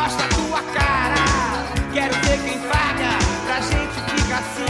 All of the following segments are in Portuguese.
Mostra tua cara, quero ver quem paga pra gente ficar assim.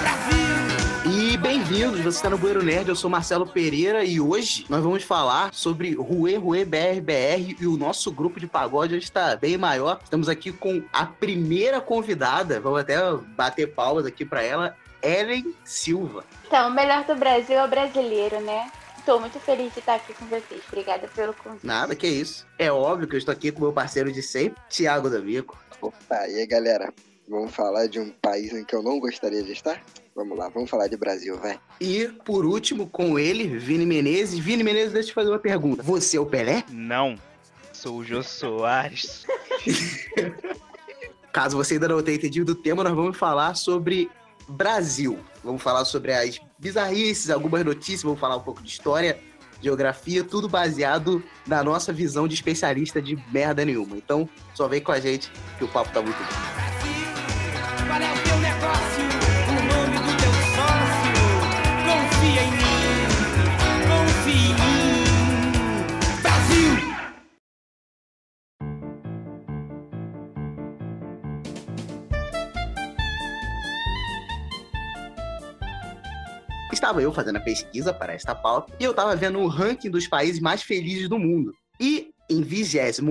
Brasil! E bem-vindos, você está no Bueiro Nerd, eu sou Marcelo Pereira e hoje nós vamos falar sobre Rue Rue BRBR e o nosso grupo de pagode hoje está bem maior. Estamos aqui com a primeira convidada, vamos até bater palmas aqui para ela, Ellen Silva. Então, o melhor do Brasil é o brasileiro, né? Estou muito feliz de estar aqui com vocês. Obrigada pelo convite. Nada, que isso. É óbvio que eu estou aqui com meu parceiro de sempre, Thiago D'Amico. Opa, e aí galera? Vamos falar de um país em que eu não gostaria de estar? Vamos lá, vamos falar de Brasil, vai. E, por último, com ele, Vini Menezes. Vini Menezes, deixa eu te fazer uma pergunta. Você é o Pelé? Não, sou o Jô Soares. Caso você ainda não tenha entendido o tema, nós vamos falar sobre Brasil. Vamos falar sobre as bizarrices, algumas notícias, vamos falar um pouco de história, geografia, tudo baseado na nossa visão de especialista de merda nenhuma. Então, só vem com a gente que o papo tá muito bom. Qual Estava eu fazendo a pesquisa para esta pauta e eu estava vendo o ranking dos países mais felizes do mundo. E em 28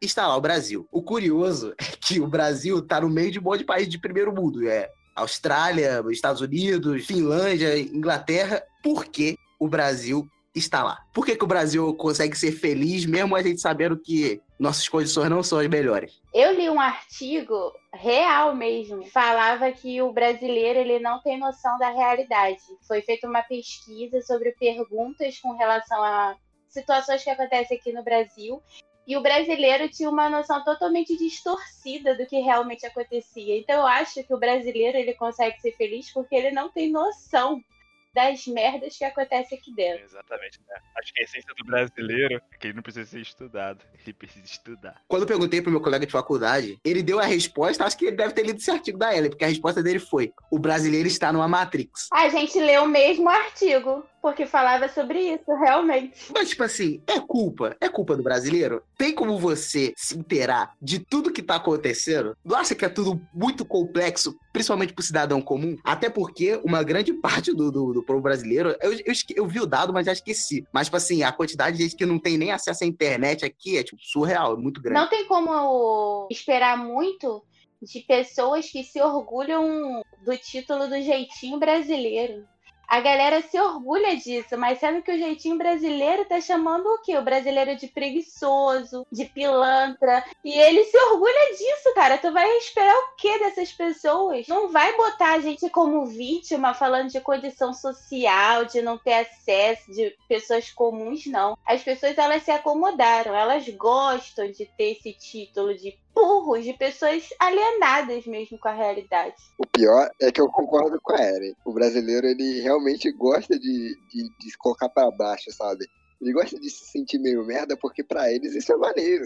está lá o Brasil. O curioso é que o Brasil está no meio de um monte de países de primeiro mundo. É Austrália, Estados Unidos, Finlândia, Inglaterra. Por que o Brasil está lá? Por que, que o Brasil consegue ser feliz mesmo a gente sabendo que nossas condições não são as melhores? Eu li um artigo real mesmo, falava que o brasileiro ele não tem noção da realidade. Foi feita uma pesquisa sobre perguntas com relação a situações que acontecem aqui no Brasil. E o brasileiro tinha uma noção totalmente distorcida do que realmente acontecia. Então eu acho que o brasileiro ele consegue ser feliz porque ele não tem noção das merdas que acontecem aqui dentro. Exatamente, né? Acho que a essência do brasileiro é que ele não precisa ser estudado, ele precisa estudar. Quando eu perguntei pro meu colega de faculdade, ele deu a resposta, acho que ele deve ter lido esse artigo da Ellen, porque a resposta dele foi: o brasileiro está numa Matrix. A gente leu o mesmo artigo, porque falava sobre isso, realmente. Mas, tipo assim, é culpa? É culpa do brasileiro? Tem como você se inteirar de tudo que tá acontecendo? Não acha que é tudo muito complexo, principalmente pro cidadão comum? Até porque uma grande parte do, do, do povo brasileiro, eu, eu, eu vi o dado, mas já esqueci. Mas, tipo assim, a quantidade de gente que não tem nem acesso à internet aqui é, tipo, surreal, é muito grande. Não tem como esperar muito de pessoas que se orgulham do título do jeitinho brasileiro. A galera se orgulha disso, mas sendo que o jeitinho brasileiro tá chamando o quê? O brasileiro de preguiçoso, de pilantra. E ele se orgulha disso, cara. Tu vai esperar o quê dessas pessoas? Não vai botar a gente como vítima falando de condição social, de não ter acesso, de pessoas comuns, não. As pessoas elas se acomodaram, elas gostam de ter esse título de burros, de pessoas alienadas mesmo com a realidade. O pior é que eu concordo com a Eren. O brasileiro, ele realmente gosta de, de, de se colocar pra baixo, sabe? Ele gosta de se sentir meio merda porque pra eles isso é maneiro.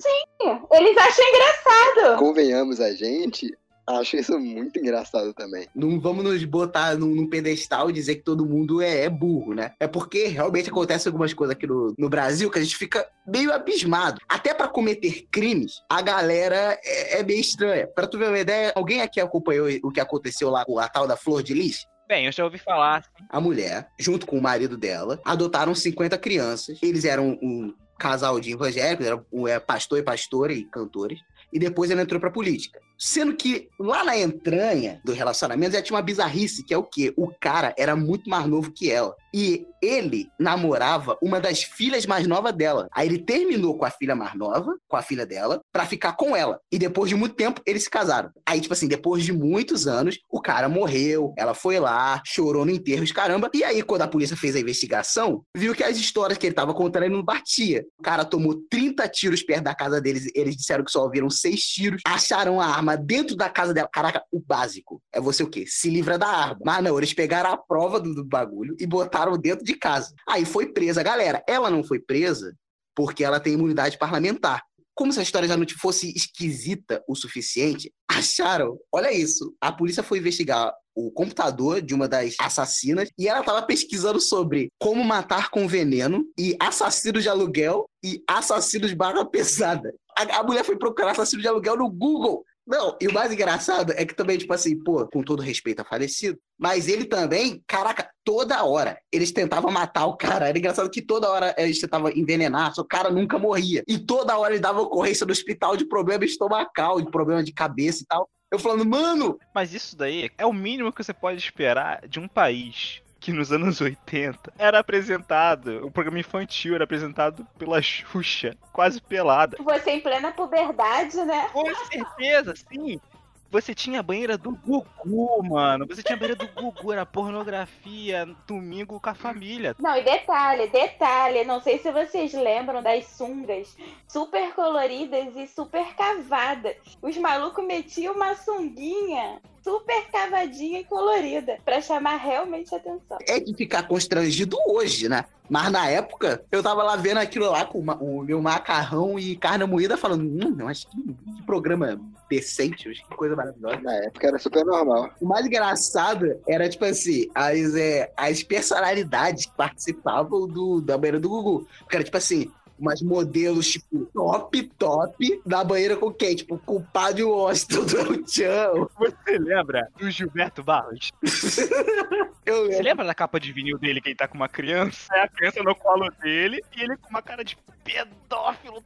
Eles acham engraçado. Convenhamos a gente, acho isso muito engraçado também. Não vamos nos botar num, num pedestal e dizer que todo mundo é, é burro, né? É porque realmente acontecem algumas coisas aqui no, no Brasil que a gente fica meio abismado. Até pra cometer crimes, a galera é, é meio estranha. Pra tu ver uma ideia, alguém aqui acompanhou o que aconteceu lá com a tal da Flor de Lis? Bem, eu já ouvi falar. A mulher, junto com o marido dela, adotaram 50 crianças. Eles eram um casal de evangélicos, eram um, é, pastor e pastora e cantores. E depois ela entrou pra política. Sendo que lá na entranha do relacionamento já tinha uma bizarrice, que é o quê? O cara era muito mais novo que ela. E ele namorava uma das filhas mais novas dela. Aí ele terminou com a filha mais nova, com a filha dela, pra ficar com ela. E depois de muito tempo, eles se casaram. Aí, tipo assim, depois de muitos anos, o cara morreu, ela foi lá, chorou no enterro, os caramba. E aí, quando a polícia fez a investigação, viu que as histórias que ele tava contando ele não batia. O cara tomou 30 tiros perto da casa deles, eles disseram que só ouviram seis tiros, acharam a arma dentro da casa dela. Caraca, o básico. É você o quê? Se livra da arma. Mas não, eles pegaram a prova do, do bagulho e botaram dentro de casa. Aí foi presa. Galera, ela não foi presa porque ela tem imunidade parlamentar. Como se a história já não fosse esquisita o suficiente, acharam, olha isso, a polícia foi investigar o computador de uma das assassinas e ela estava pesquisando sobre como matar com veneno e assassinos de aluguel e assassinos barra pesada. A, a mulher foi procurar assassino de aluguel no Google. Não, e o mais engraçado é que também, tipo assim, pô, com todo respeito a falecido, mas ele também, caraca, toda hora eles tentavam matar o cara. Era engraçado que toda hora eles tentavam envenenar, só o cara nunca morria. E toda hora ele dava ocorrência no hospital de problema estomacal, de problema de cabeça e tal. Eu falando, mano, Mas isso daí é o mínimo que você pode esperar de um país que nos anos 80 era apresentado, o programa infantil era apresentado pela Xuxa, quase pelada. Você em plena puberdade, né? Com certeza, sim. Você tinha a banheira do Gugu, mano. Você tinha a banheira do Gugu, era pornografia, domingo com a família. Não, e detalhe, detalhe, não sei se vocês lembram das sungas super coloridas e super cavadas. Os malucos metiam uma sunguinha super cavadinha e colorida pra chamar realmente a atenção. é de ficar constrangido hoje, né? Mas na época, eu tava lá vendo aquilo lá com o meu macarrão e carne moída, falando, hum, eu acho que, que programa decente, eu acho que coisa maravilhosa. Na época era super normal. O mais engraçado era, tipo assim, as, é, as personalidades que participavam do, da banheira do Gugu. Porque era, tipo assim, umas modelos, tipo, top, top, da banheira com quem? Tipo, com o Padre Washington do El Chan. Você lembra do Gilberto Barros? Eu Você lembra da capa de vinil dele que ele tá com uma criança? É a criança no colo dele e ele com uma cara de pedófilo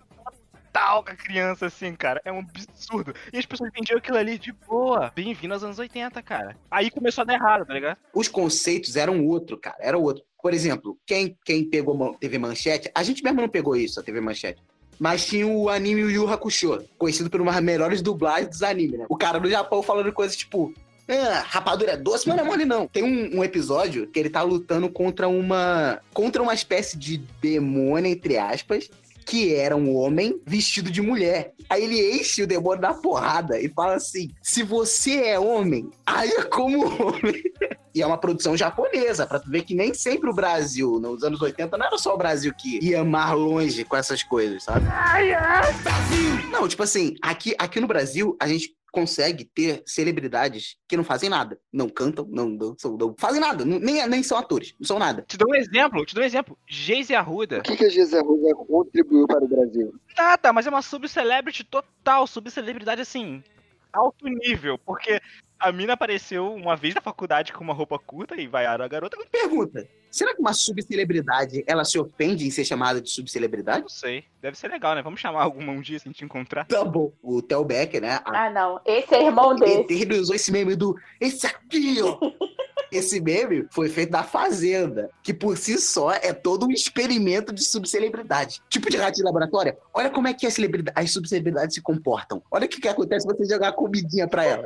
total com a criança, assim, cara. É um absurdo. E as pessoas entendiam aquilo ali de boa. Bem-vindo aos anos 80, cara. Aí começou a dar errado, tá ligado? os conceitos eram outro, cara. Era outro. Por exemplo, quem, quem pegou TV Manchete, a gente mesmo não pegou isso, a TV Manchete. Mas tinha o anime Yu Hakusho, conhecido por uma das melhores dublagens dos animes, né? O cara do Japão falando coisas tipo. Ah, rapadura é doce, mas não é mole, não. Tem um, um episódio que ele tá lutando contra uma. contra uma espécie de demônio, entre aspas, que era um homem vestido de mulher. Aí ele enche o demônio da porrada e fala assim: se você é homem, haja como homem. E é uma produção japonesa, pra tu ver que nem sempre o Brasil, nos anos 80, não era só o Brasil que ia mais longe com essas coisas, sabe? Não, tipo assim, aqui, aqui no Brasil, a gente consegue ter celebridades que não fazem nada. Não cantam, não dançam, não fazem nada. nem, nem são atores, não são nada. Te dou um exemplo, te dou um exemplo. Geise Arruda. O que, que a Gisele Ruga contribuiu para o Brasil? Nada, mas é uma subcelebrity total, subcelebridade assim, alto nível, porque a mina apareceu uma vez na faculdade com uma roupa curta e vaiaram a garota. Pergunta: será que uma subcelebridade ela se ofende em ser chamada de subcelebridade? Não sei, deve ser legal, né? Vamos chamar alguma um dia se a gente encontrar. Tá bom. O Theo Becker, né? a- Ah, não. Esse é irmão desse. Ele usou esse meme do esse aqui, ó. Esse meme foi feito da Fazenda, que por si só é todo um experimento de subcelebridade. Tipo de rato de laboratório. Olha como é que as, celebridade- as subcelebridades se comportam. Olha o que, que acontece se você jogar comidinha pra ela.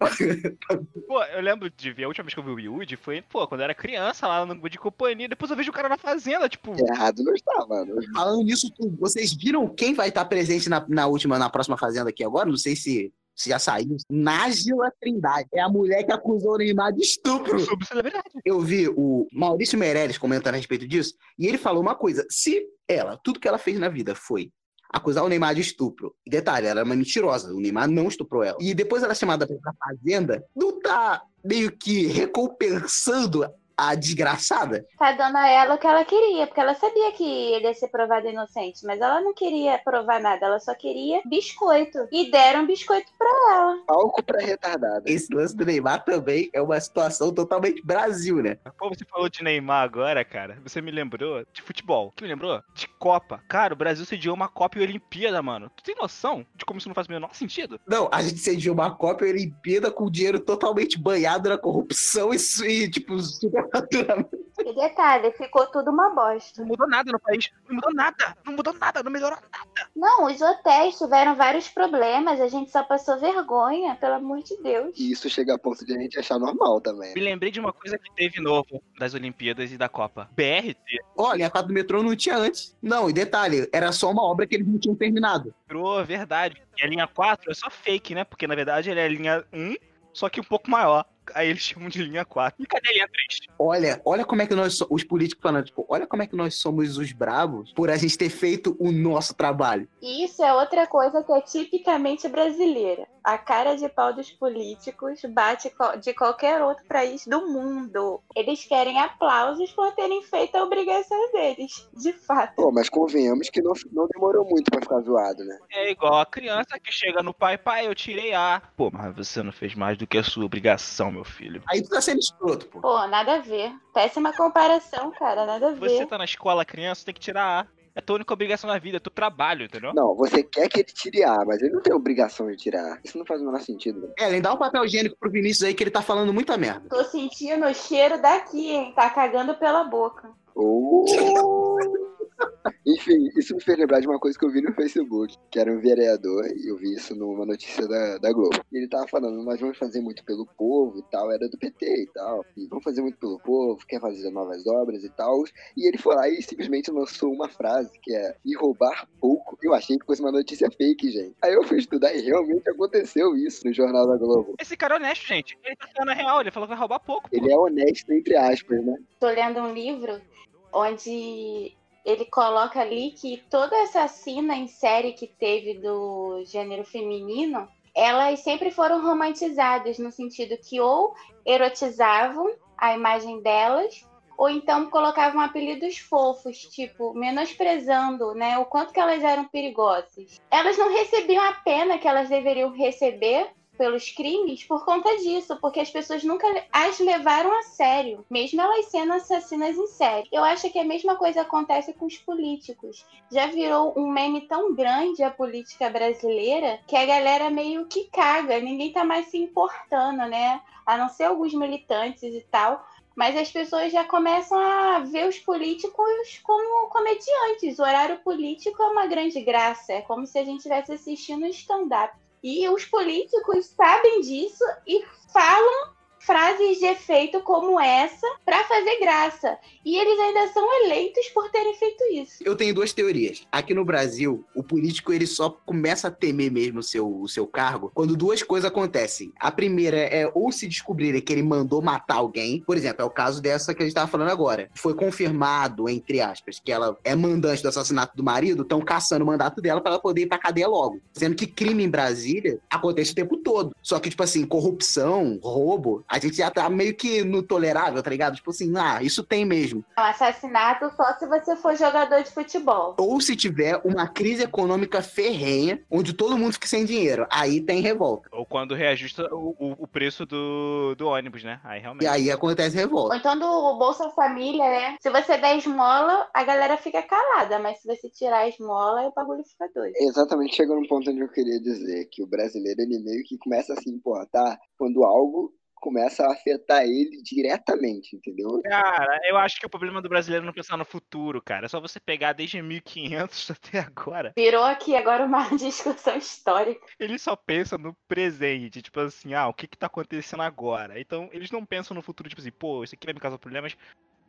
Pô, eu lembro de ver, a última vez que eu vi o Yudi foi, pô, quando eu era criança lá no de companhia, depois eu vejo o cara na fazenda, tipo, Errado não está, mano. Falando nisso tudo, vocês viram quem vai estar presente na, na última, na próxima Fazenda aqui agora? Não sei se, se já saiu. Nájila Trindade. É a mulher que acusou o Neymar de estupro. subcelebridade. eu vi o Maurício Meirelles comentando a respeito disso, e ele falou uma coisa: se ela, tudo que ela fez na vida foi acusar o Neymar de estupro, e detalhe, ela era uma mentirosa, o Neymar não estuprou ela, e depois ela é chamada pra fazenda, não tá meio que recompensando a desgraçada? Tá dando a ela o que ela queria, porque ela sabia que ele ia ser provado inocente, mas ela não queria provar nada, ela só queria biscoito. E deram biscoito pra ela. Palco pra retardada. Esse lance do Neymar também é uma situação totalmente Brasil, né? Pô, você falou de Neymar agora, cara. Você me lembrou de futebol. O que me lembrou? De Copa. Cara, o Brasil sediou uma Copa e Olimpíada, mano. Tu tem noção de como isso não faz o menor sentido? Não, a gente sediou uma Copa e Olimpíada com dinheiro totalmente banhado na corrupção e, e tipo, superfaturamento. E detalhe, ficou tudo uma bosta. Não mudou nada no país. Não mudou nada. Não mudou nada. Não melhorou nada. Não, os hotéis tiveram vários problemas, a gente só passou vergonha, pelo amor de Deus. E isso chega a ponto de a gente achar normal também. Me lembrei de uma coisa que teve novo das Olimpíadas e da Copa. BRT Olha, a quadra do metrô não tinha antes. Não, e detalhe, era só uma obra que eles não tinham terminado. virou verdade. E a linha 4 é só fake, né? Porque na verdade ele é a linha 1, só que um pouco maior. Aí eles chamam de linha 4. E cadê a linha 3? Olha, olha como é que nós, os políticos falando, tipo, olha como é que nós somos os bravos por a gente ter feito o nosso trabalho. Isso é outra coisa que é tipicamente brasileira. A cara de pau dos políticos bate de qualquer outro país do mundo. Eles querem aplausos por terem feito a obrigação deles, de fato. Pô, mas convenhamos que não, não demorou muito pra ficar zoado, né? É igual a criança que chega no pai, pai, eu tirei A. Pô, mas você não fez mais do que a sua obrigação, meu filho. Aí tu tá sendo escroto, pô. Pô, nada a ver. Péssima comparação, cara, nada a Você ver. tá na escola, criança, tem que tirar A. É tua única obrigação na vida, é teu trabalho, entendeu? Não, você quer que ele tire A, mas ele não tem obrigação de tirar. Isso não faz o menor sentido, né? Ellen, dá um papel higiênico pro Vinícius aí que ele tá falando muita merda. Tô sentindo o cheiro daqui, hein? Tá cagando pela boca. Oh! Enfim, isso me fez lembrar de uma coisa que eu vi no Facebook, que era um vereador, e eu vi isso numa notícia da, da Globo. E ele tava falando, nós vamos fazer muito pelo povo e tal, era do PT e tal. E vamos fazer muito pelo povo, quer fazer novas obras e tal. E ele foi lá e simplesmente lançou uma frase que é e roubar pouco. Eu achei que fosse uma notícia fake, gente. Aí eu fui estudar e realmente aconteceu isso no Jornal da Globo. Esse cara é honesto, gente. Ele tá falando a real, ele falou que vai roubar pouco. pô. Ele é honesto, entre aspas, né? Tô lendo um livro onde ele coloca ali que toda essa cena em série que teve do gênero feminino, elas sempre foram romantizadas no sentido que ou erotizavam a imagem delas ou então colocavam apelidos fofos, tipo, menosprezando, né, o quanto que elas eram perigosas. Elas não recebiam a pena que elas deveriam receber pelos crimes por conta disso, porque as pessoas nunca as levaram a sério, mesmo elas sendo assassinas em série. Eu acho que a mesma coisa acontece com os políticos. Já virou um meme tão grande a política brasileira que a galera meio que caga, ninguém tá mais se importando, né? A não ser alguns militantes e tal. Mas as pessoas já começam a ver os políticos como comediantes. O horário político é uma grande graça. É como se a gente estivesse assistindo um stand-up. E os políticos sabem disso e falam frases de efeito como essa para fazer graça. E eles ainda são eleitos por terem feito isso. Eu tenho duas teorias. Aqui no Brasil, o político ele só começa a temer mesmo o seu, o seu cargo quando duas coisas acontecem. A primeira é ou se descobrirem que ele mandou matar alguém. Por exemplo, é o caso dessa que a gente tava falando agora. Foi confirmado, entre aspas, que ela é mandante do assassinato do marido, estão caçando o mandato dela para ela poder ir pra cadeia logo. Sendo que crime em Brasília acontece o tempo todo. Só que, tipo assim, corrupção, roubo, a gente já tá meio que no tolerável, tá ligado? Tipo assim, ah, isso tem mesmo. É um assassinato só se você for jogador de futebol. ou se tiver uma crise econômica ferrenha, onde todo mundo fica sem dinheiro. Aí tem revolta. Ou quando reajusta o, o- o preço do, do ônibus, né? Aí E realmente. aí acontece Ou revolta. então do Bolsa Família, né? Se você der esmola, a galera fica calada. Mas se você tirar a esmola, o bagulho fica doido. Exatamente, chega num ponto onde eu queria dizer que o brasileiro ele meio que começa a se importar quando algo começa a afetar ele diretamente, entendeu? Cara, eu acho que o problema do brasileiro é não pensar no futuro, cara. É só você pegar desde 1500 até agora. Virou aqui agora uma discussão histórica. Ele só pensa no presente, tipo assim, ah, o que que tá acontecendo agora? Então, eles não pensam no futuro, tipo assim, pô, isso aqui vai me causar problemas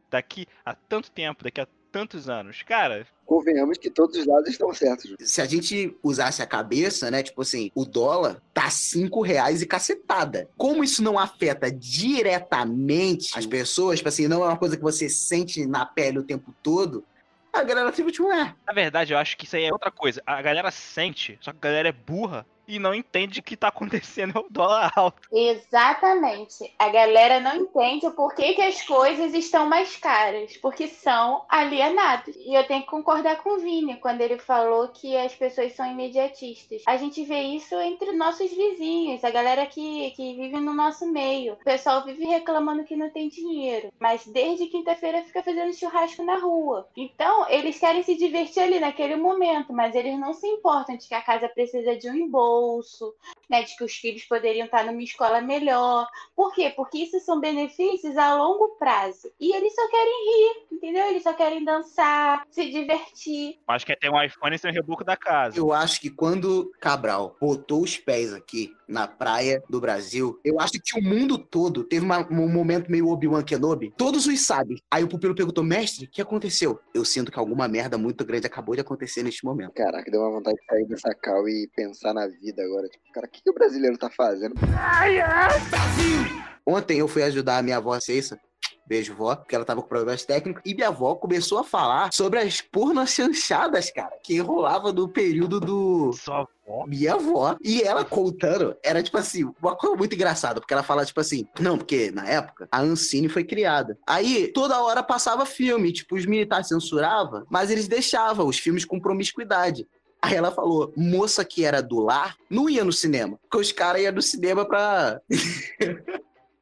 daqui a tanto tempo, daqui a tantos anos. Cara, Convenhamos que todos os lados estão certos. Se a gente usasse a cabeça, né? Tipo assim, o dólar tá cinco reais e cacetada. Como isso não afeta diretamente as pessoas, tipo assim, não é uma coisa que você sente na pele o tempo todo, a galera tipo, tipo, é. na verdade, eu acho que isso aí é outra coisa. A galera sente, só que a galera é burra e não entende o que tá acontecendo é o dólar alto. Exatamente. A galera não entende o porquê que as coisas estão mais caras, porque são alienados. E eu tenho que concordar com o Vini quando ele falou que as pessoas são imediatistas. A gente vê isso entre nossos vizinhos, a galera que, que vive no nosso meio. O pessoal vive reclamando que não tem dinheiro, mas desde quinta-feira fica fazendo churrasco na rua. Então, eles querem se divertir ali naquele momento, mas eles não se importam de que a casa precisa de um embolso, né, de que os filhos poderiam estar numa escola melhor. Por quê? Porque isso são benefícios a longo prazo. E eles só querem rir, entendeu? Eles só querem dançar, se divertir. Acho que é ter um iPhone sem reboco da casa. Eu acho que quando Cabral botou os pés aqui na praia do Brasil, eu acho que o mundo todo teve uma- um momento meio Obi-Wan Kenobi. Todos os sabem. Aí o pupilo perguntou, mestre, o que aconteceu? Eu sinto que alguma merda muito grande acabou de acontecer neste momento. Caraca, deu uma vontade de sair dessa cal e pensar na vida agora. Tipo, cara, o que, que o brasileiro tá fazendo? Ontem eu fui ajudar a minha avó Ceissa. Beijo vó, porque ela tava com problemas técnicos, e minha avó começou a falar sobre as pornochanchadas, cara, que rolava no período do Sua avó. minha avó. E ela contando, era tipo assim, uma coisa muito engraçada, porque ela fala tipo assim, não, porque na época a Ancine foi criada. Aí toda hora passava filme, tipo, os militares censuravam, mas eles deixavam os filmes com promiscuidade. Aí ela falou, moça que era do lar, não ia no cinema, porque os caras iam no cinema pra.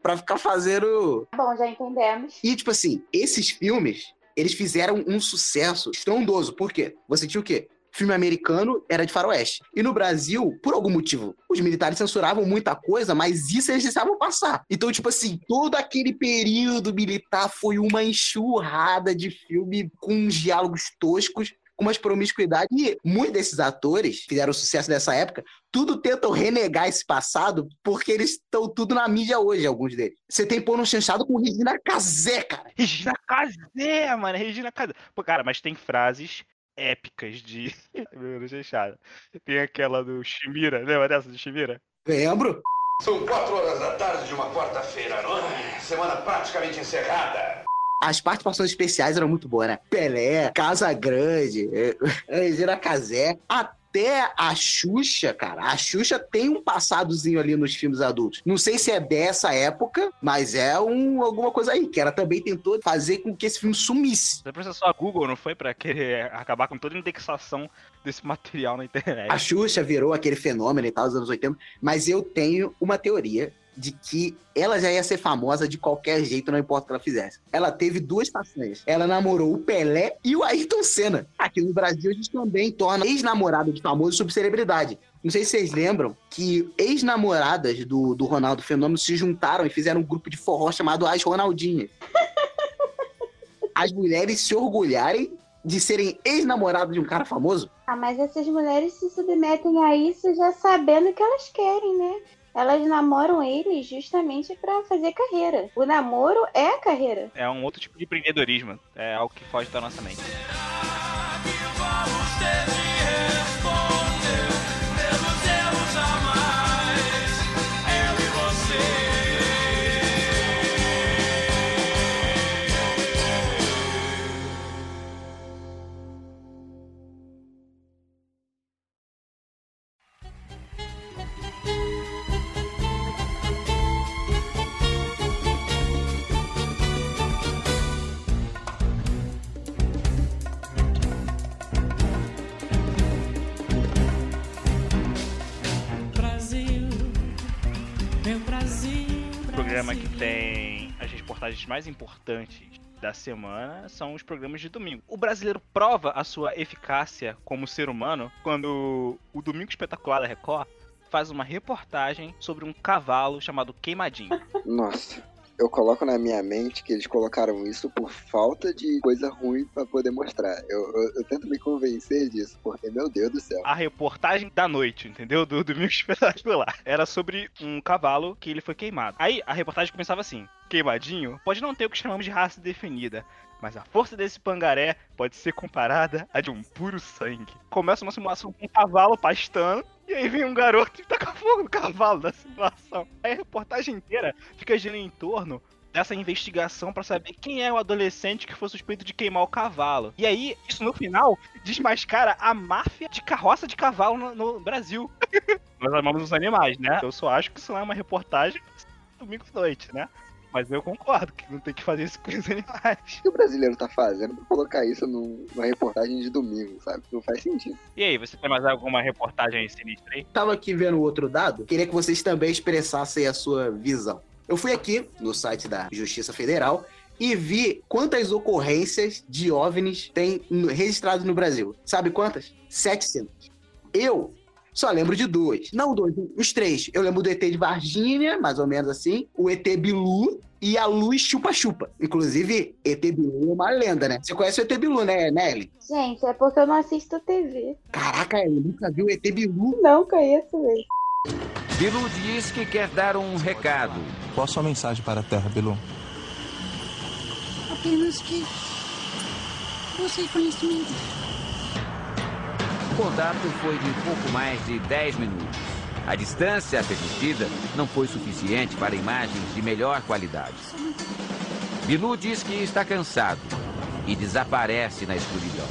Pra ficar fazendo Bom, já entendemos. e, tipo assim, esses filmes, eles fizeram um sucesso estrondoso. Por quê? Você tinha o quê? Filme americano era de faroeste. E no Brasil, por algum motivo, os militares censuravam muita coisa, mas isso eles deixavam passar. Então, tipo assim, todo aquele período militar foi uma enxurrada de filme com diálogos toscos, com umas promiscuidades. E muitos desses atores fizeram sucesso nessa época, tudo tentam renegar esse passado, porque eles estão tudo na mídia hoje, alguns deles. Você tem Porno Chanchado com Regina Casé, cara. Regina Casé, mano. Regina Casé. Pô, cara, mas tem frases épicas de. Meu Deus, fechado. Tem aquela do Shimira, lembra dessa do Shimira? Lembro? São quatro horas da tarde de uma quarta-feira, não é? Semana praticamente encerrada. As participações especiais eram muito boas, né? Pelé, Casa Grande, eh, Regina Casé, até a Xuxa, cara. A Xuxa tem um passadozinho ali nos filmes adultos. Não sei se é dessa época, mas é um, alguma coisa aí, que ela também tentou fazer com que esse filme sumisse. Você processou a Google, não foi? Pra querer acabar com toda a indexação desse material na internet. A Xuxa virou aquele fenômeno e tal, nos anos 80, mas eu tenho uma teoria de que ela já ia ser famosa de qualquer jeito, não importa o que ela fizesse. Ela teve duas façanhas. Ela namorou o Pelé e o Ayrton Senna. Aqui no Brasil, a gente também torna ex-namorada de famoso subcelebridade. Não sei se vocês lembram que ex-namoradas do, do Ronaldo Fenômeno se juntaram e fizeram um grupo de forró chamado As Ronaldinhas. As mulheres se orgulharem de serem ex-namoradas de um cara famoso. Ah, mas essas mulheres se submetem a isso já sabendo o que elas querem, né? Elas namoram ele justamente pra fazer carreira. O namoro é a carreira. É um outro tipo de empreendedorismo. É algo que foge da nossa mente. Vamos ter tem as reportagens mais importantes da semana são os programas de domingo. O brasileiro prova a sua eficácia como ser humano quando o Domingo Espetacular da Record faz uma reportagem sobre um cavalo chamado Queimadinho. Nossa. Eu coloco na minha mente que eles colocaram isso por falta de coisa ruim pra poder mostrar. Eu, eu, eu tento me convencer disso, porque, meu Deus do céu. A reportagem da noite, entendeu? Do Domingo Espetacular. Era sobre um cavalo que ele foi queimado. Aí a reportagem começava assim: Queimadinho pode não ter o que chamamos de raça definida. Mas a força desse pangaré pode ser comparada à de um puro sangue. Começa uma simulação com um cavalo pastando, e aí vem um garoto e taca fogo no cavalo da simulação. Aí a reportagem inteira fica girando em torno dessa investigação pra saber quem é o adolescente que foi suspeito de queimar o cavalo. E aí, isso no final desmascara a máfia de carroça de cavalo no, no Brasil. Nós amamos os animais, né? Eu só acho que isso não é uma reportagem domingo à noite, né? Mas eu concordo que não tem que fazer isso com os animais. O que o brasileiro tá fazendo pra colocar isso num- numa reportagem de domingo, sabe? Não faz sentido. E aí, você tem mais alguma reportagem sinistra aí? Tava aqui vendo outro dado, queria que vocês também expressassem a sua visão. Eu fui aqui no site da Justiça Federal e vi quantas ocorrências de OVNIs tem registrados no Brasil. Sabe quantas? 700. Eu só lembro de duas. Não dois, os três. Eu lembro do ET de Varginha, mais ou menos assim, o ET Bilu e a Luz Chupa-Chupa. Inclusive, ET Bilu é uma lenda, né? Você conhece o ET Bilu, né, Nelly? Gente, é porque eu não assisto TV. Caraca, eu nunca vi o ET Bilu. Não conheço ele. Bilu diz que quer dar um recado. Qual a sua mensagem para a Terra, Bilu? Apenas que busque conhecimento. O contato foi de pouco mais de 10 minutos. A distância permitida não foi suficiente para imagens de melhor qualidade. Bilu diz que está cansado e desaparece na escuridão.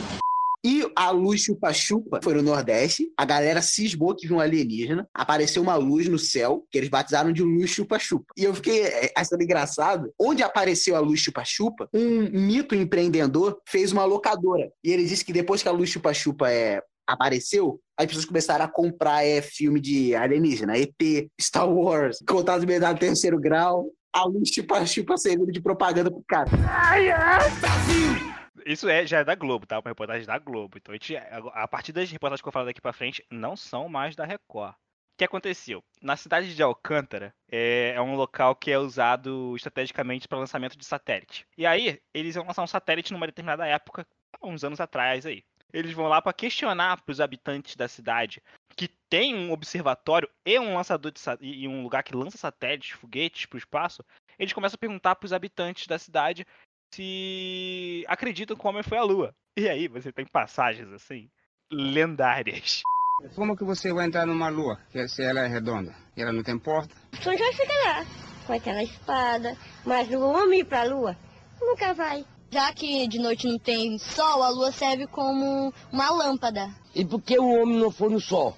E a luz chupa-chupa foi no Nordeste. A galera cismou que viu um alienígena. Apareceu uma luz no céu, que eles batizaram de luz chupa-chupa. E eu fiquei é, achando engraçado. Onde apareceu a luz chupa-chupa, um mito empreendedor fez uma locadora. E ele disse que depois que a luz chupa-chupa é, apareceu, as pessoas começaram a comprar é, filme de alienígena, ET, Star Wars, Contatos de Medalha Terceiro Grau. A luz chupa-chupa servindo de propaganda pro cara. Ai, ai, Brasil! Isso é, já é da Globo, tá? Uma reportagem da Globo. Então, a, gente, a partir das reportagens que eu falo daqui pra frente, não são mais da Record. O que aconteceu? Na cidade de Alcântara, é, é um local que é usado estrategicamente para lançamento de satélite. E aí, eles iam lançar um satélite numa determinada época, uns anos atrás aí. Eles vão lá para questionar para os habitantes da cidade que tem um observatório e um lançador de e um lugar que lança satélites, foguetes para o espaço. Eles começam a perguntar para os habitantes da cidade se acreditam que o homem foi à Lua. E aí você tem passagens assim lendárias. Como que você vai entrar numa lua se ela é redonda? E ela não tem porta? São João fica lá, com aquela espada. Mas o homem ir pra lua nunca vai. Já que de noite não tem sol, a lua serve como uma lâmpada. E por que o homem não foi no sol?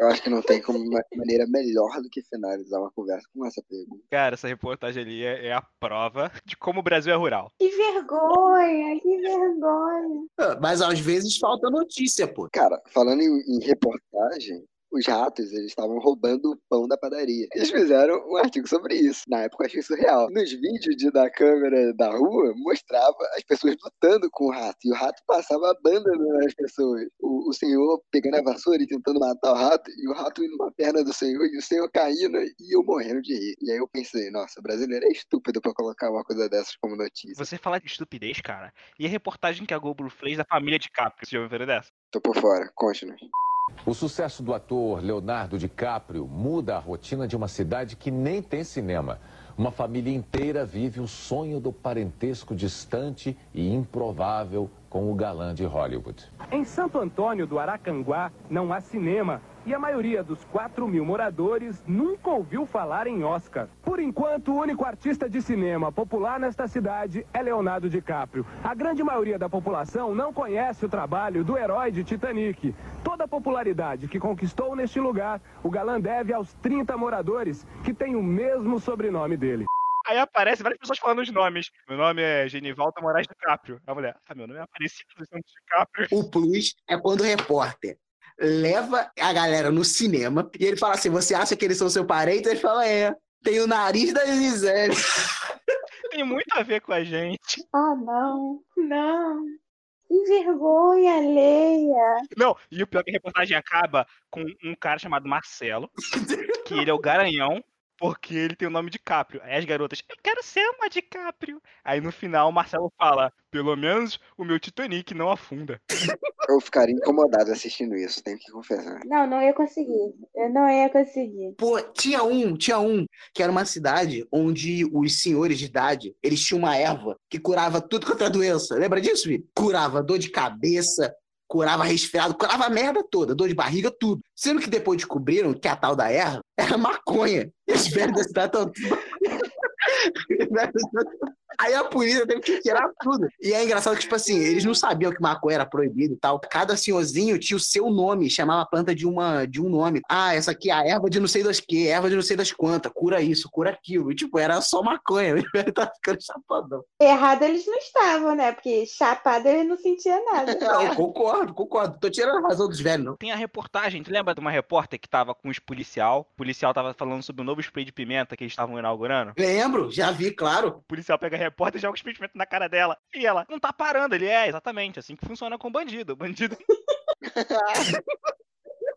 Eu acho que não tem como uma maneira melhor do que finalizar uma conversa com essa pergunta. Cara, essa reportagem ali é, é a prova de como o Brasil é rural. Que vergonha, que vergonha. Ah, Mas às vezes falta notícia, pô. Cara, falando em, em reportagem, os ratos, eles estavam roubando o pão da padaria. Eles fizeram um artigo sobre isso. Na época eu achei isso real. Nos vídeos de, da câmera da rua, mostrava as pessoas lutando com o rato. E o rato passava a banda nas pessoas. O, o senhor pegando a vassoura e tentando matar o rato, e o rato indo na perna do senhor, e o senhor caindo, e eu morrendo de rir. E aí eu pensei, nossa, brasileiro é estúpido pra colocar uma coisa dessas como notícia. Você fala de estupidez, cara. E a reportagem que a Globo fez da família de Capri, você já ouviu dessa? Tô por fora, conte-nos. O sucesso do ator Leonardo DiCaprio muda a rotina de uma cidade que nem tem cinema. Uma família inteira vive o sonho do parentesco distante e improvável com o galã de Hollywood. Em Santo Antônio do Aracanguá não há cinema e a maioria dos 4 mil moradores nunca ouviu falar em Oscar. Por enquanto, o único artista de cinema popular nesta cidade é Leonardo DiCaprio. A grande maioria da população não conhece o trabalho do herói de Titanic. Toda a popularidade que conquistou neste lugar, o galã deve aos 30 moradores que têm o mesmo sobrenome dele. Aí aparece várias pessoas falando os nomes. Meu nome é Genivaldo Moraes DiCaprio. A mulher, ah, meu nome é Aparecido dos Santos DiCaprio. O plus é quando o repórter leva a galera no cinema e ele fala assim: Você acha que eles são seu parente? Ele fala: É, tem o nariz da Gisele. Tem muito a ver com a gente. Ah, não, não. Que vergonha alheia. Não, e o pior é que a reportagem acaba com um cara chamado Marcelo, que ele é o garanhão, porque ele tem o nome de Caprio. Aí as garotas, eu quero ser uma DiCaprio. Aí no final o Marcelo fala, pelo menos o meu Titanic não afunda. Eu ficaria incomodado assistindo isso, tenho que confessar. Não, não ia conseguir. Eu não ia conseguir. Pô, tinha um, tinha um, que era uma cidade onde os senhores de idade, eles tinham uma erva que curava tudo quanto é doença. Lembra disso, filho? Curava dor de cabeça, curava resfriado, curava a merda toda, dor de barriga, tudo. Sendo que depois descobriram que a tal da erva era maconha. E os velhos da cidade estão tudo... Aí a polícia teve que tirar tudo. E é engraçado que, tipo assim, eles não sabiam que maconha era proibido e tal. Cada senhorzinho tinha o seu nome, chamava a planta de, uma, de um nome. Ah, essa aqui é a erva de não sei das que, erva de não sei das quantas, cura isso, cura aquilo. E, tipo, era só maconha. Ele tá ficando chapadão. Errado eles não estavam, né? Porque chapado ele não sentia nada. Não, concordo, concordo. Tô tirando a razão dos velhos, não. Tem a reportagem, tu lembra de uma repórter que tava com os policial? O policial tava falando sobre o novo spray de pimenta que eles estavam inaugurando? Lembro, já vi, claro. O policial pega a repórter joga o pimenta na cara dela. E ela, não tá parando. Ele, é, exatamente, assim que funciona com bandido. Bandido.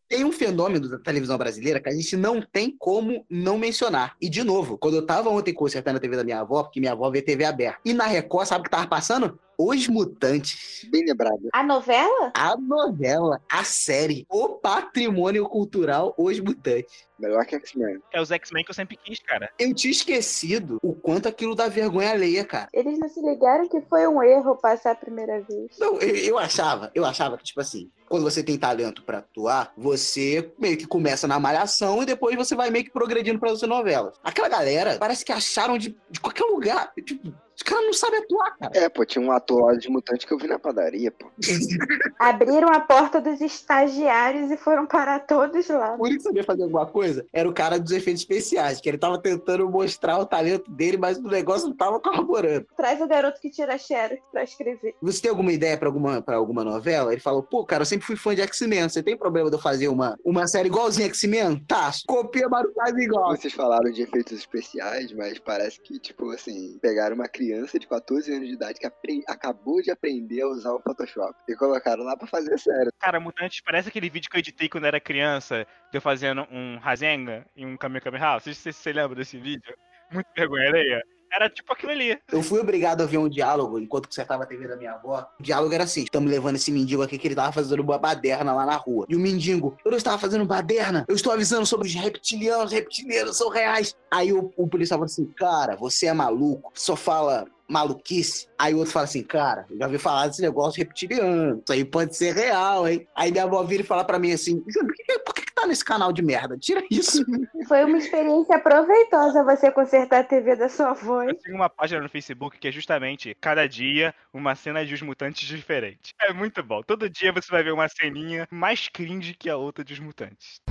Tem um fenômeno da televisão brasileira que a gente não tem como não mencionar. E, de novo, quando eu tava ontem consertando a TV da minha avó, porque minha avó vê TV aberta, e na Record, sabe o que tava passando? Os Mutantes. Bem lembrado. A novela? A novela, a série, o patrimônio cultural Os Mutantes. Melhor que X-Men. É os X-Men que eu sempre quis, cara. Eu tinha esquecido o quanto aquilo dá vergonha alheia, cara. Eles não se ligaram que foi um erro passar a primeira vez. Não, eu, eu achava, eu achava que, tipo assim, quando você tem talento pra atuar, você meio que começa na malhação e depois você vai meio que progredindo pra outras novelas. Aquela galera parece que acharam de, de qualquer lugar. Tipo, os caras não sabem atuar, cara. É, pô, tinha um ator lá de mutante que eu vi na padaria, pô. Abriram a porta dos estagiários e foram parar todos lá. O único que sabia fazer alguma coisa era o cara dos efeitos especiais, que ele tava tentando mostrar o talento dele, mas o negócio não tava colaborando. Traz o garoto que tira xerox pra escrever. Você tem alguma ideia pra alguma, pra alguma novela? Ele falou, pô, cara, eu sempre fui fã de X-Men. Você tem problema de eu fazer uma, uma série igualzinha X-Men? Tá, copia, mas não faz igual. Vocês falaram de efeitos especiais, mas parece que, tipo, assim, pegaram uma criança de 14 anos de idade que acabou de aprender a usar o Photoshop e colocaram lá pra fazer sério. Cara, Mutantes parece aquele vídeo que eu editei quando era criança, de eu fazendo um Rasengan e um Kamehameha. Sei se você lembra desse vídeo. Muito vergonha alheia. Era tipo aquilo ali. Eu fui obrigado a ver um diálogo enquanto consertava a TV da minha avó. O diálogo era assim: estamos levando esse mendigo aqui que ele tava fazendo uma baderna lá na rua. E o mendigo, eu não estava fazendo baderna, eu estou avisando sobre os reptilianos, reptilianos são reais. Aí o, o policial falou assim: cara, você é maluco, só fala maluquice. Aí o outro fala assim, cara, já ouvi falar desse negócio reptiliano, isso aí pode ser real, hein? Aí minha avó vira e fala pra mim assim, por que, por que tá nesse canal de merda? Tira isso. Foi uma experiência proveitosa você consertar a TV da sua avó. Eu tenho uma página no Facebook que é justamente cada dia uma cena de os mutantes diferente. É muito bom. Todo dia você vai ver uma ceninha mais cringe que a outra dos mutantes.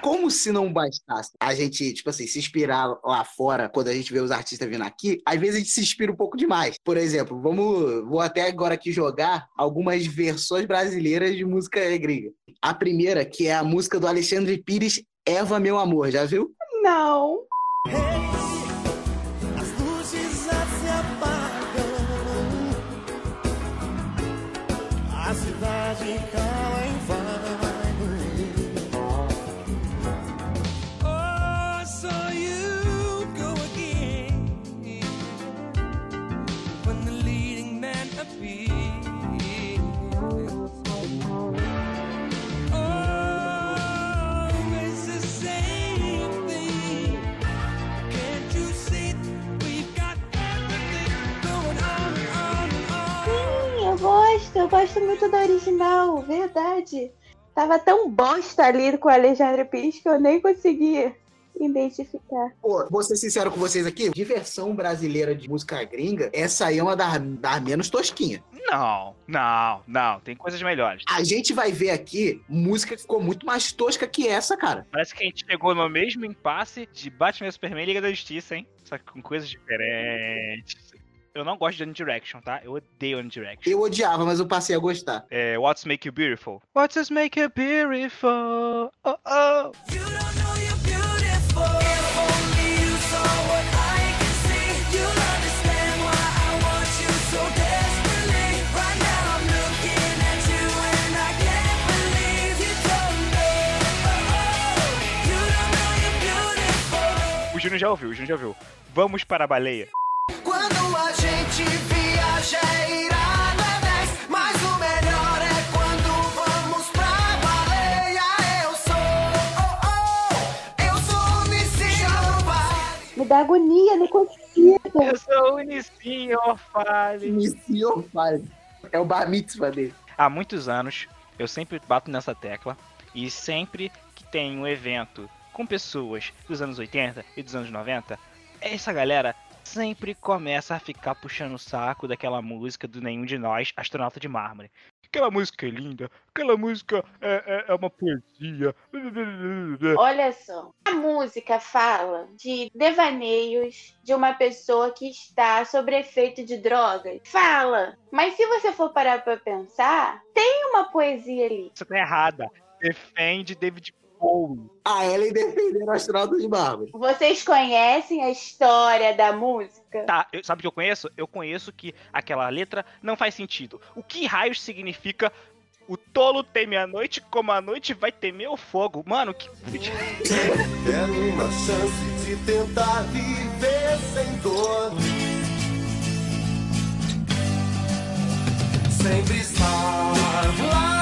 Como se não bastasse a gente, tipo assim, se inspirar lá fora quando a gente vê os artistas vindo aqui, às vezes a gente se inspira um pouco demais. Por exemplo, vamos, vou até agora aqui jogar algumas versões brasileiras de música gringa. A primeira, que é a música do Alexandre Pires, Eva Meu Amor, já viu? Não. As gosto, eu gosto muito da original, verdade. Tava tão bosta ali com o Alexandre Pires que eu nem consegui identificar. Pô, vou ser sincero com vocês aqui, de versão brasileira de música gringa, essa aí é uma das, das menos tosquinha. Não, não, não. Tem coisas melhores. A gente vai ver aqui música que ficou muito mais tosca que essa, cara. Parece que a gente chegou no mesmo impasse de Batman Superman e Liga da Justiça, hein? Só que com coisas diferentes. Eu não gosto de One Direction, tá? Eu odeio One Direction. Eu odiava, mas eu passei a gostar. É, What's Make You Beautiful? What's Make You Beautiful? Oh, oh. You don't know you're beautiful. If only you saw what I can see, you'll understand why I want you so desperately. Right now I'm looking at you and I can't believe you don't know. You don't know you're beautiful. O Júnior já ouviu, o Júnior já ouviu. Vamos para a baleia. Gente viaja é irado é 10, mas o melhor é quando vamos pra baleia. Eu sou, oh, oh, eu sou o Nissinho Vale. Me dá agonia, não consigo. Eu sou o Nissin Orfale. Iniciou, fale. É o bar mitzvah dele. Há muitos anos, eu sempre bato nessa tecla e sempre que tem um evento com pessoas dos anos 80 e dos anos 90, essa galera sempre começa a ficar puxando o saco daquela música do Nenhum de Nós, Astronauta de Mármore. Aquela música é linda, aquela música é, é- é uma poesia. Olha só, a música fala de devaneios de uma pessoa que está sob efeito de drogas. Fala, mas se você for parar pra pensar, tem uma poesia ali. Você tá errada. Defende David Bowie. A Ellen defendendo o astronauta de mármore. Vocês conhecem a história da música? Tá, eu- sabe o que eu conheço? Eu conheço que aquela letra não faz sentido. O que raios significa o tolo teme a noite como a noite vai temer o fogo? Mano, que. Quero uma chance de tentar viver sem dor. sempre estar lá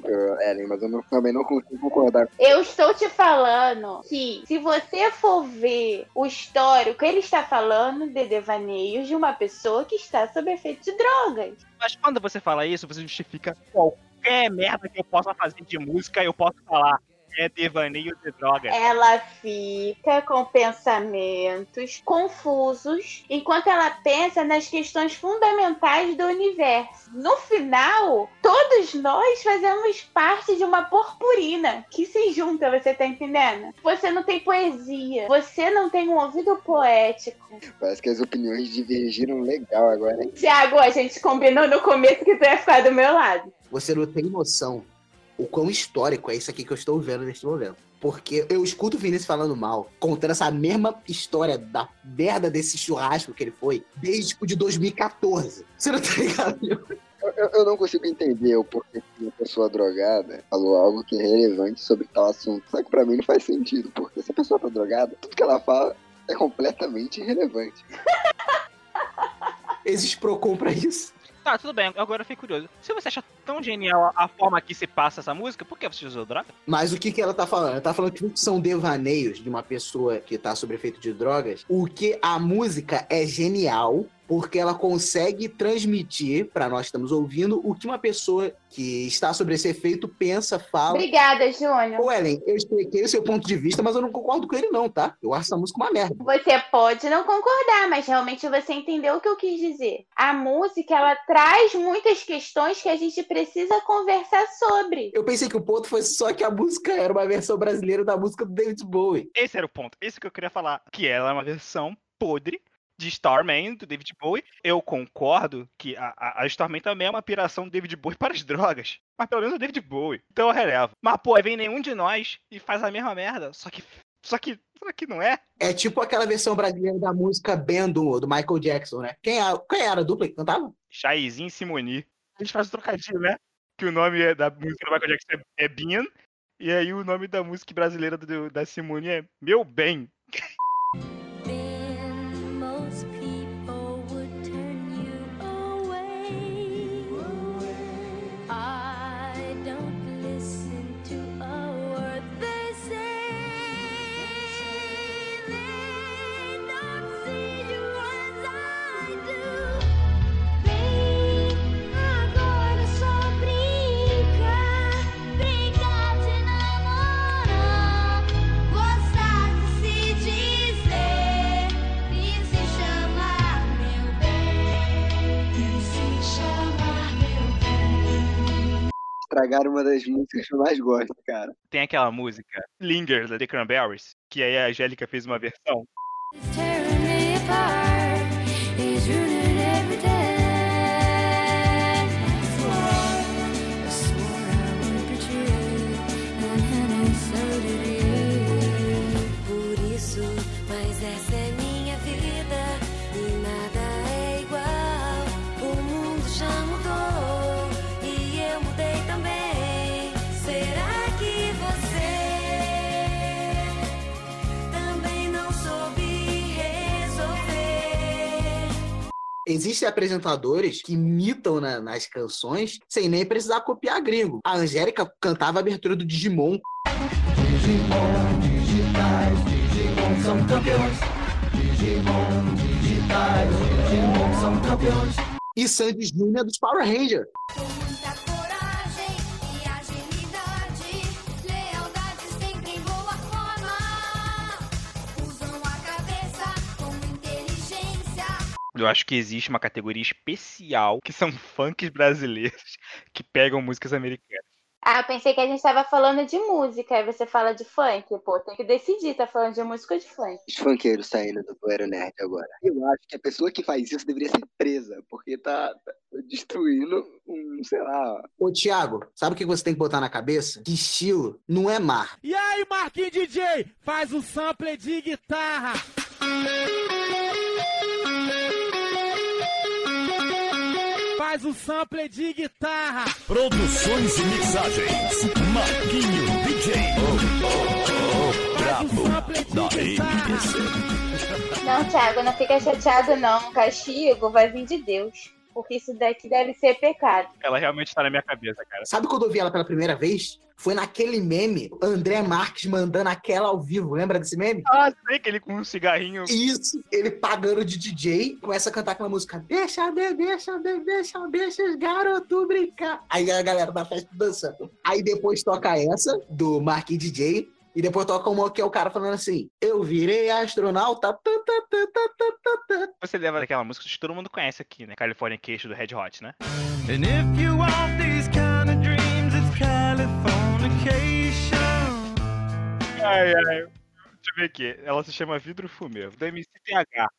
Desculpa, Ellen, mas eu não- também não consigo concordar. Eu estou te falando que, se você for ver o histórico, ele está falando de devaneios de uma pessoa que está sob efeito de drogas. Mas quando você fala isso, você justifica qualquer merda que eu possa fazer de música, eu posso falar. É devaneio de droga. Ela fica com pensamentos confusos enquanto ela pensa nas questões fundamentais do universo. No final, todos nós fazemos parte de uma purpurina que se junta, você tá entendendo? Você não tem poesia, você não tem um ouvido poético. Parece que as opiniões divergiram legal agora, hein? Tiago, a gente combinou no começo que tu ia ficar do meu lado. Você não tem noção o quão histórico é isso aqui que eu estou vendo neste momento. Porque eu escuto o Vinícius falando mal, contando essa mesma história da merda desse churrasco que ele foi, desde tipo de 2014. Você não tá ligado? Eu, eu- eu não consigo entender o porquê que uma pessoa drogada falou algo que é relevante sobre tal assunto. Só que pra mim não faz sentido, porque se a pessoa tá drogada, tudo que ela fala é completamente irrelevante. Existe Procon pra isso. Tá, tudo bem, agora eu fiquei curioso. Se você acha tão genial a forma que se passa essa música, por que você usou droga? Mas o que, que ela tá falando? Ela tá falando que são devaneios de uma pessoa que tá sob efeito de drogas. O que a música é genial porque ela consegue transmitir pra nós que estamos ouvindo o que uma pessoa que está sobre esse efeito pensa, fala. Obrigada, Júnior. Ô, Ellen, eu expliquei o seu ponto de vista, mas eu não concordo com ele, não, tá? Eu acho essa música uma merda. Você pode não concordar, mas realmente você entendeu o que eu quis dizer. A música, ela traz muitas questões que a gente precisa conversar sobre. Eu pensei que o ponto foi só que a música era uma versão brasileira da música do David Bowie. Esse era o ponto. Esse que eu queria falar. Que ela é uma versão podre de Starman, do David Bowie. Eu concordo que a, a, a Starman também é uma piração do David Bowie para as drogas. Mas pelo menos é o David Bowie. Então eu relevo. Mas, pô, aí vem nenhum de nós e faz a mesma merda. Só que. Só que. Só que não é? É tipo aquela versão brasileira da música Ben do, Michael Jackson, né? Quem, é, quem era a dupla que cantava? Chaizinho e Simoni. A gente faz o trocadilho, né? Que o nome é da música do Michael Jackson é, é Bean. E aí o nome da música brasileira do- da Simone é Meu Bem. Estragaram uma das músicas que eu mais gosto, cara. Tem aquela música Linger, da The Cranberries, que aí a Angélica fez uma versão. Tearing Existem apresentadores que imitam na- nas canções sem nem precisar copiar gringo. A Angélica cantava a abertura do Digimon. Digimon digitais, Digimon são campeões. Digimon digitais, Digimon são campeões. E Sandy Júnior dos Power Rangers. Eu acho que existe uma categoria especial que são funks brasileiros que pegam músicas americanas. Ah, eu pensei que a gente tava falando de música, aí você fala de funk. Pô, tem que decidir, tá falando de música ou de funk. Os funkeiros saindo do Poeira Nerd agora. Eu acho que a pessoa que faz isso deveria ser presa, porque tá tá destruindo um, sei lá. Ô, Thiago, sabe o que você tem que botar na cabeça? Que estilo não é mar. E aí, Marquinhos DJ, faz o sample de guitarra. Faz o sample de guitarra. Produções e mixagens. Marquinho DJ. Brabo da MPC. Não, Thiago, não fica chateado, não. O castigo vai vir de Deus. Porque isso daqui deve ser pecado. Ela realmente tá na minha cabeça, cara. Sabe quando eu vi ela pela primeira vez? Foi naquele meme, André Marques mandando aquela ao vivo. Lembra desse meme? Ah, sei que ele com um cigarrinho. Isso, ele pagando de DJ, começa a cantar aquela música. Deixa, de, deixa, de, deixa, deixa os garotos brincar. Aí a galera da festa dançando. Aí depois toca essa, do Marquinhos DJ. E depois toca uma que é o cara falando assim: Eu virei astronauta. tá, tá, tá, tá, tá, tá, tá. Você lembra daquela música que todo mundo conhece aqui, né? California Queixo do Red Hot, né? And if you want these kind of dreams, it's Californication. Ai, ai. Deixa eu ver aqui. Ela se chama Vidro Fumê, do MCTH.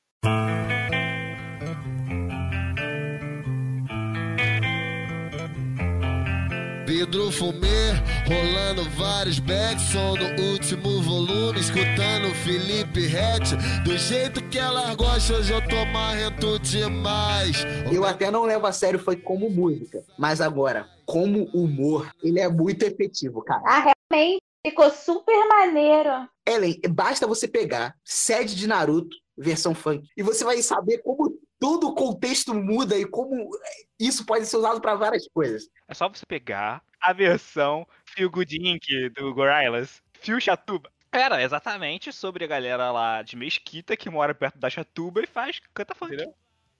Vidro fumê, rolando vários backs, som no último volume, escutando Felipe Rett. Do jeito que ela gosta, hoje eu tô marrento demais. Eu até não levo a sério foi como música. Mas agora, como humor, ele é muito efetivo, cara. Ah, realmente ficou super maneiro. Ellen, basta você pegar sede de Naruto, versão funk, e você vai saber como todo o contexto muda e como isso pode ser usado para várias coisas. É só você pegar a versão Feel Good Inc. do Gorillaz, Fio Chatuba. Era exatamente sobre a galera lá de Mesquita que mora perto da Chatuba e faz, canta funk. Entendeu?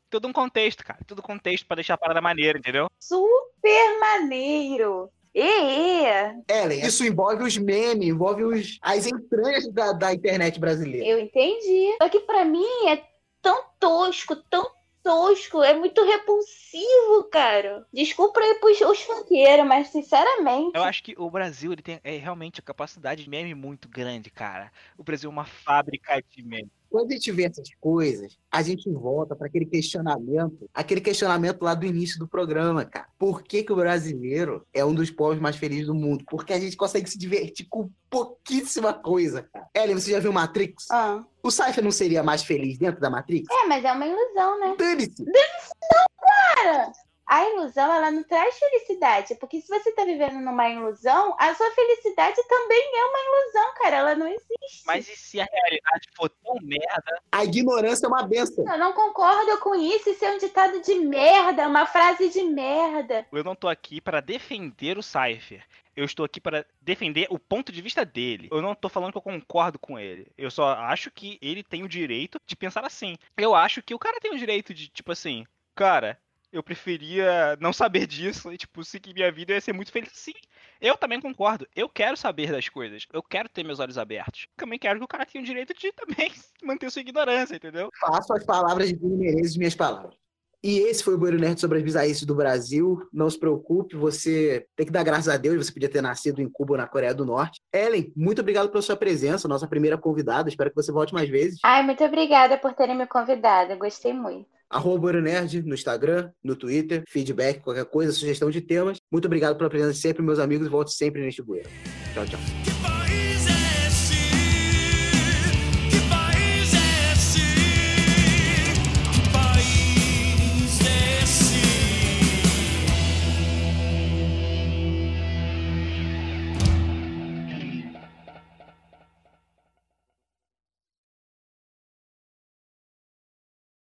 Todo um contexto, cara. Todo contexto pra deixar a parada maneira, entendeu? Super maneiro. E, Ellen, isso envolve os memes, envolve os, as entranhas da, da internet brasileira. eu entendi. Só que pra mim é tão tosco, tão tosco, é muito repulsivo, cara. Desculpa aí pros os funkeiros, mas sinceramente. Eu acho que o Brasil ele tem é, realmente a capacidade de meme muito grande, cara. O Brasil é uma fábrica de meme. Quando a gente vê essas coisas, a gente volta para aquele questionamento, aquele questionamento lá do início do programa, cara. Por que, que o brasileiro é um dos povos mais felizes do mundo? Porque a gente consegue se divertir com pouquíssima coisa, cara. Ellen, você já viu Matrix? Ah. O Cypher não seria mais feliz dentro da Matrix? É, mas é uma ilusão, né? Dane-se! Dane-se não, cara! A ilusão, ela não traz felicidade. Porque se você tá vivendo numa ilusão, a sua felicidade também é uma ilusão, cara. Ela não existe. Mas e se a realidade for tão merda? A ignorância é uma benção. Eu não concordo com isso. Isso é um ditado de merda, uma frase de merda. Eu não tô aqui para defender o Cypher. Eu estou aqui para defender o ponto de vista dele. Eu não tô falando que eu concordo com ele. Eu só acho que ele tem o direito de pensar assim. Eu acho que o cara tem o direito de, tipo assim, cara, eu preferia não saber disso e, tipo, seguir minha vida eu ia ser muito feliz. Sim, eu também concordo. Eu quero saber das coisas. Eu quero ter meus olhos abertos. Também quero que o cara tenha o direito de também manter sua ignorância, entendeu? Faço as palavras de Menezes minhas palavras. E esse foi o Bueiro Nerd sobre as bizarrices do Brasil. Não se preocupe, você tem que dar graças a Deus, você podia ter nascido em Cuba ou na Coreia do Norte. Ellen, muito obrigado pela sua presença, nossa primeira convidada. Espero que você volte mais vezes. Ai, muito obrigada por terem me convidado. Gostei muito. Arroba Nerd no Instagram, no Twitter, feedback, qualquer coisa, sugestão de temas. Muito obrigado pela presença sempre, meus amigos. Volte sempre neste bueiro. Tchau, tchau.